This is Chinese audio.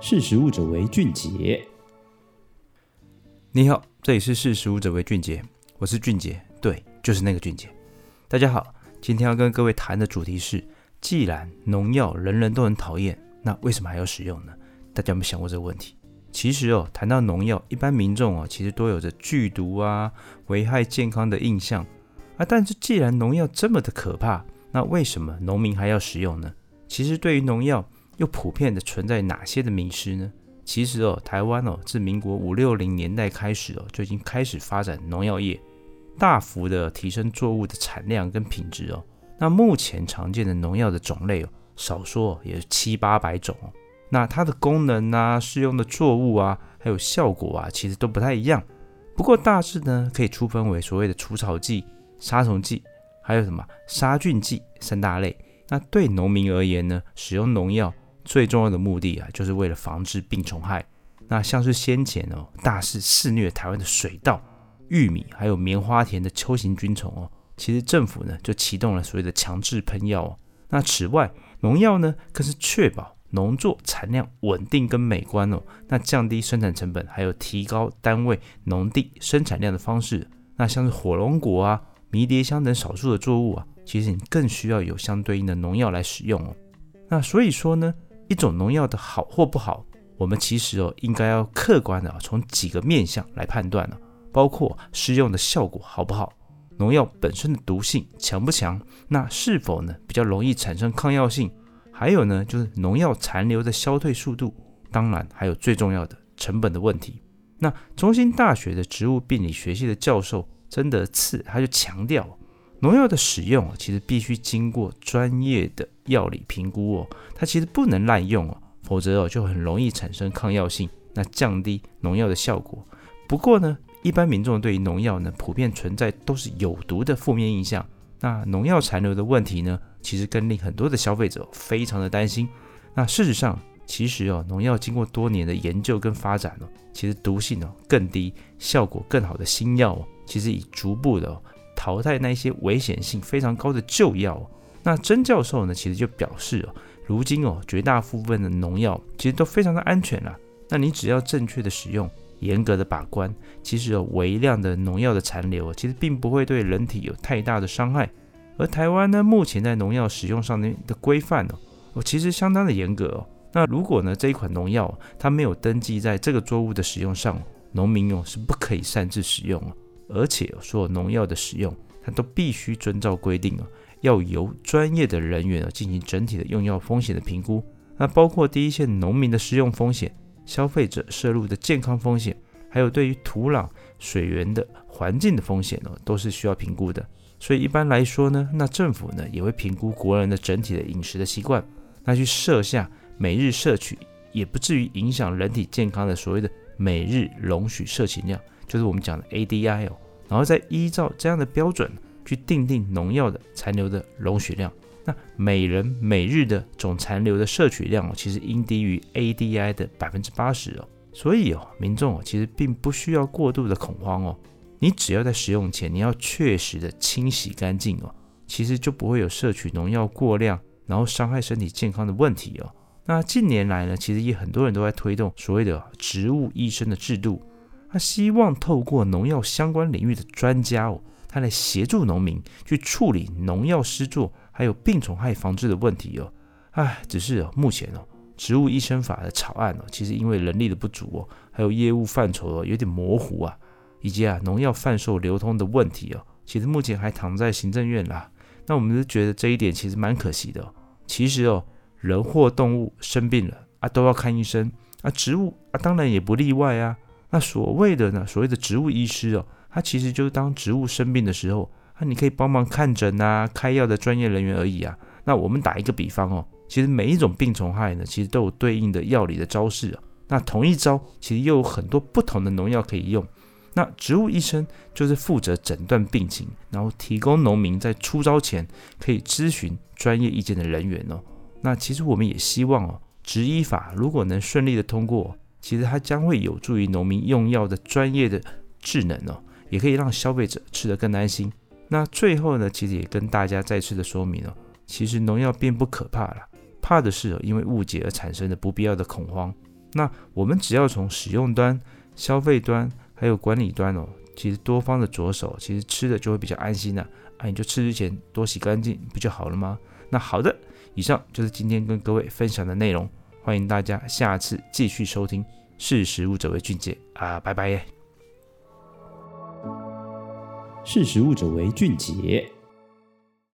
识食物者为俊杰。你好，这里是识食物者为俊杰，我是俊杰，对，就是那个俊杰。大家好，今天要跟各位谈的主题是：既然农药人人都很讨厌，那为什么还要使用呢？大家有没有想过这个问题？其实哦，谈到农药，一般民众哦，其实都有着剧毒啊、危害健康的印象啊。但是既然农药这么的可怕，那为什么农民还要使用呢？其实对于农药，又普遍的存在哪些的迷失呢？其实哦，台湾哦，自民国五六零年代开始哦，就已经开始发展农药业，大幅的提升作物的产量跟品质哦。那目前常见的农药的种类哦，少说也是七八百种哦。那它的功能啊、适用的作物啊，还有效果啊，其实都不太一样。不过大致呢，可以粗分为所谓的除草剂、杀虫剂，还有什么杀菌剂三大类。那对农民而言呢，使用农药。最重要的目的啊，就是为了防治病虫害。那像是先前哦，大肆肆虐台湾的水稻、玉米，还有棉花田的秋行菌虫哦，其实政府呢就启动了所谓的强制喷药哦。那此外，农药呢更是确保农作产量稳定跟美观哦，那降低生产成本，还有提高单位农地生产量的方式。那像是火龙果啊、迷迭香等少数的作物啊，其实你更需要有相对应的农药来使用哦。那所以说呢，一种农药的好或不好，我们其实哦应该要客观的从几个面向来判断呢，包括施用的效果好不好，农药本身的毒性强不强，那是否呢比较容易产生抗药性，还有呢就是农药残留的消退速度，当然还有最重要的成本的问题。那中心大学的植物病理学系的教授曾德次他就强调。农药的使用其实必须经过专业的药理评估哦，它其实不能滥用哦，否则哦就很容易产生抗药性，那降低农药的效果。不过呢，一般民众对于农药呢，普遍存在都是有毒的负面印象。那农药残留的问题呢，其实更令很多的消费者非常的担心。那事实上，其实哦，农药经过多年的研究跟发展哦，其实毒性哦更低，效果更好的新药，其实已逐步的。淘汰那些危险性非常高的旧药。那曾教授呢，其实就表示哦，如今哦，绝大部分的农药其实都非常的安全了。那你只要正确的使用，严格的把关，其实有微量的农药的残留，其实并不会对人体有太大的伤害。而台湾呢，目前在农药使用上的规范哦，哦，其实相当的严格哦。那如果呢，这一款农药它没有登记在这个作物的使用上，农民哦是不可以擅自使用哦。而且所有农药的使用，它都必须遵照规定哦，要由专业的人员啊进行整体的用药风险的评估。那包括第一线农民的食用风险、消费者摄入的健康风险，还有对于土壤、水源的环境的风险哦，都是需要评估的。所以一般来说呢，那政府呢也会评估国人的整体的饮食的习惯，那去设下每日摄取也不至于影响人体健康的所谓的每日容许摄取量。就是我们讲的 ADI 哦，然后再依照这样的标准去定定农药的残留的容许量。那每人每日的总残留的摄取量哦，其实应低于 ADI 的百分之八十哦。所以哦，民众哦，其实并不需要过度的恐慌哦。你只要在使用前，你要确实的清洗干净哦，其实就不会有摄取农药过量，然后伤害身体健康的问题哦。那近年来呢，其实也很多人都在推动所谓的植物医生的制度。他希望透过农药相关领域的专家哦，他来协助农民去处理农药施作还有病虫害防治的问题哦。唉，只是，目前哦，植物医生法的草案哦，其实因为人力的不足哦，还有业务范畴哦有点模糊啊，以及啊农药贩售流通的问题哦，其实目前还躺在行政院啦。那我们就觉得这一点其实蛮可惜的。其实哦，人或动物生病了啊，都要看医生啊，植物啊当然也不例外啊。那所谓的呢，所谓的植物医师哦，他其实就是当植物生病的时候，那你可以帮忙看诊啊、开药的专业人员而已啊。那我们打一个比方哦，其实每一种病虫害呢，其实都有对应的药理的招式啊。那同一招，其实又有很多不同的农药可以用。那植物医生就是负责诊断病情，然后提供农民在出招前可以咨询专业意见的人员哦。那其实我们也希望哦，植医法如果能顺利的通过。其实它将会有助于农民用药的专业的智能哦，也可以让消费者吃得更安心。那最后呢，其实也跟大家再次的说明哦，其实农药并不可怕了，怕的是因为误解而产生的不必要的恐慌。那我们只要从使用端、消费端还有管理端哦，其实多方的着手，其实吃的就会比较安心了。啊，你就吃之前多洗干净不就好了吗？那好的，以上就是今天跟各位分享的内容。欢迎大家下次继续收听识时务者为俊杰。啊拜拜耶。识时务者为俊杰。